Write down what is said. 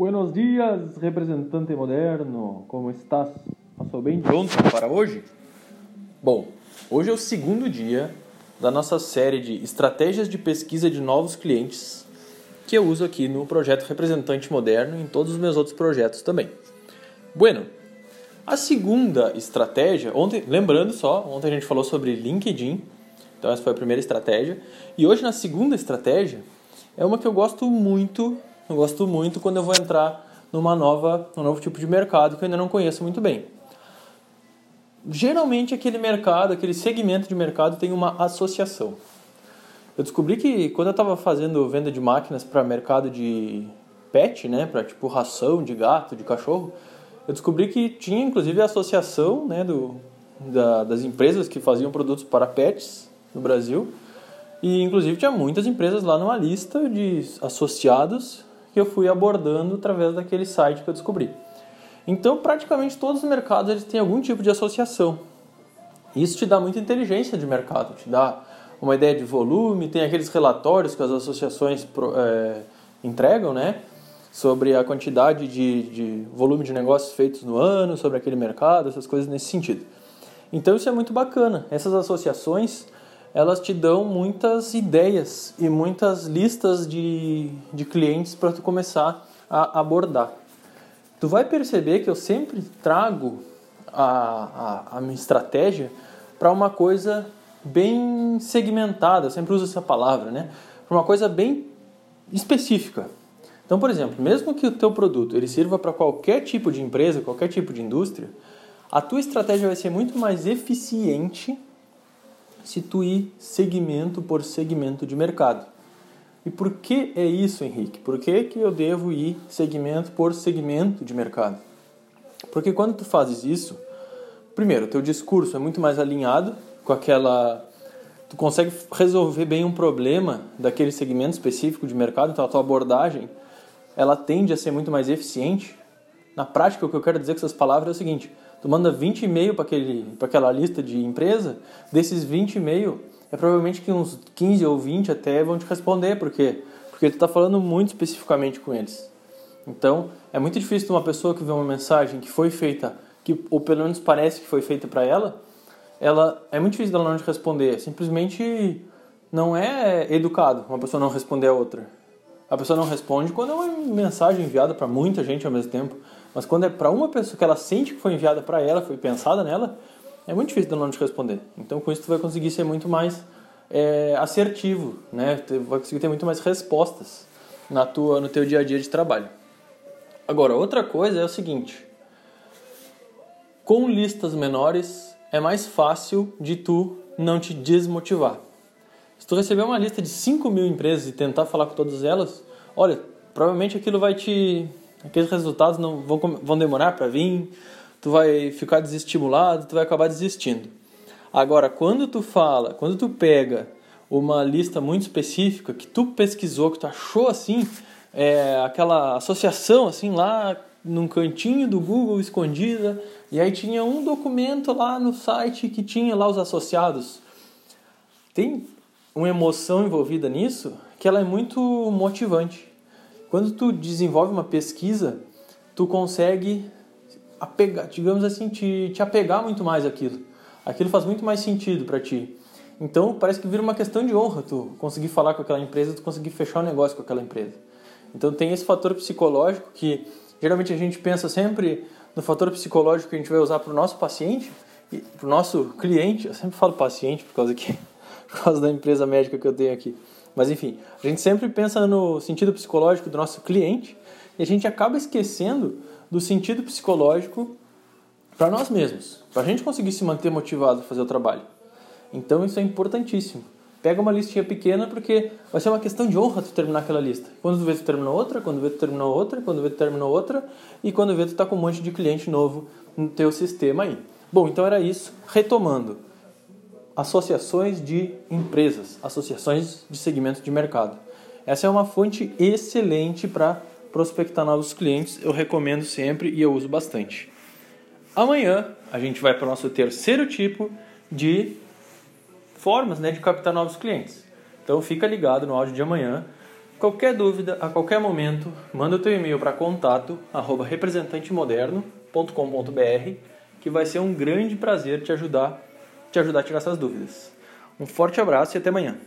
Buenos dias, representante moderno. Como estás? Passou bem de ontem para hoje? Bom, hoje é o segundo dia da nossa série de estratégias de pesquisa de novos clientes que eu uso aqui no projeto Representante Moderno e em todos os meus outros projetos também. Bueno, a segunda estratégia, ontem, lembrando só, ontem a gente falou sobre LinkedIn, então essa foi a primeira estratégia, e hoje na segunda estratégia é uma que eu gosto muito eu gosto muito quando eu vou entrar numa nova, num novo tipo de mercado que eu ainda não conheço muito bem. Geralmente aquele mercado, aquele segmento de mercado tem uma associação. Eu descobri que quando eu estava fazendo venda de máquinas para mercado de pet, né, para tipo ração de gato, de cachorro, eu descobri que tinha inclusive a associação, né, do, da, das empresas que faziam produtos para pets no Brasil. E inclusive tinha muitas empresas lá numa lista de associados que eu fui abordando através daquele site que eu descobri. Então, praticamente todos os mercados eles têm algum tipo de associação. Isso te dá muita inteligência de mercado, te dá uma ideia de volume, tem aqueles relatórios que as associações é, entregam, né? Sobre a quantidade de, de volume de negócios feitos no ano, sobre aquele mercado, essas coisas nesse sentido. Então isso é muito bacana. Essas associações elas te dão muitas ideias e muitas listas de, de clientes para tu começar a abordar. Tu vai perceber que eu sempre trago a, a, a minha estratégia para uma coisa bem segmentada, eu sempre uso essa palavra, né? Para uma coisa bem específica. Então, por exemplo, mesmo que o teu produto ele sirva para qualquer tipo de empresa, qualquer tipo de indústria, a tua estratégia vai ser muito mais eficiente se tu ir segmento por segmento de mercado. E por que é isso, Henrique? Por que, que eu devo ir segmento por segmento de mercado? Porque quando tu fazes isso, primeiro, teu discurso é muito mais alinhado com aquela tu consegue resolver bem um problema daquele segmento específico de mercado, então a tua abordagem ela tende a ser muito mais eficiente. Na prática, o que eu quero dizer com essas palavras é o seguinte: tu manda 20 e-mail para aquela lista de empresa, desses 20 e-mail, é provavelmente que uns 15 ou 20 até vão te responder, por quê? Porque tu está falando muito especificamente com eles. Então, é muito difícil uma pessoa que vê uma mensagem que foi feita, que ou pelo menos parece que foi feita para ela, ela é muito difícil dela não te responder. Simplesmente não é educado uma pessoa não responder a outra. A pessoa não responde quando é uma mensagem enviada para muita gente ao mesmo tempo. Mas quando é para uma pessoa que ela sente que foi enviada para ela, foi pensada nela, é muito difícil dela não te responder. Então com isso tu vai conseguir ser muito mais é, assertivo, né? Tu vai conseguir ter muito mais respostas na tua, no teu dia a dia de trabalho. Agora, outra coisa é o seguinte: com listas menores é mais fácil de tu não te desmotivar. Se tu receber uma lista de 5 mil empresas e tentar falar com todas elas, olha, provavelmente aquilo vai te aqueles resultados não vão, vão demorar para vir, tu vai ficar desestimulado, tu vai acabar desistindo. Agora, quando tu fala, quando tu pega uma lista muito específica que tu pesquisou, que tu achou assim, é, aquela associação assim lá num cantinho do Google escondida, e aí tinha um documento lá no site que tinha lá os associados. Tem uma emoção envolvida nisso que ela é muito motivante. Quando tu desenvolve uma pesquisa, tu consegue apegar, digamos assim, te, te apegar muito mais àquilo. Aquilo faz muito mais sentido para ti. Então parece que vira uma questão de honra tu conseguir falar com aquela empresa, tu conseguir fechar o um negócio com aquela empresa. Então tem esse fator psicológico que geralmente a gente pensa sempre no fator psicológico que a gente vai usar para o nosso paciente para o nosso cliente. Eu sempre falo paciente por causa que por causa da empresa médica que eu tenho aqui. Mas enfim, a gente sempre pensa no sentido psicológico do nosso cliente e a gente acaba esquecendo do sentido psicológico para nós mesmos, para a gente conseguir se manter motivado a fazer o trabalho. Então isso é importantíssimo. Pega uma listinha pequena porque vai ser uma questão de honra tu terminar aquela lista. Quando tu vê tu terminou outra, quando vê tu terminou outra, quando vê tu terminou outra e quando vê tu tá com um monte de cliente novo no teu sistema aí. Bom, então era isso. Retomando associações de empresas, associações de segmento de mercado. Essa é uma fonte excelente para prospectar novos clientes, eu recomendo sempre e eu uso bastante. Amanhã a gente vai para o nosso terceiro tipo de formas né, de captar novos clientes. Então fica ligado no áudio de amanhã Qualquer dúvida, a qualquer momento, manda o teu e-mail para contato arroba representantemoderno.com.br que vai ser um grande prazer te ajudar, te ajudar a tirar essas dúvidas. Um forte abraço e até amanhã.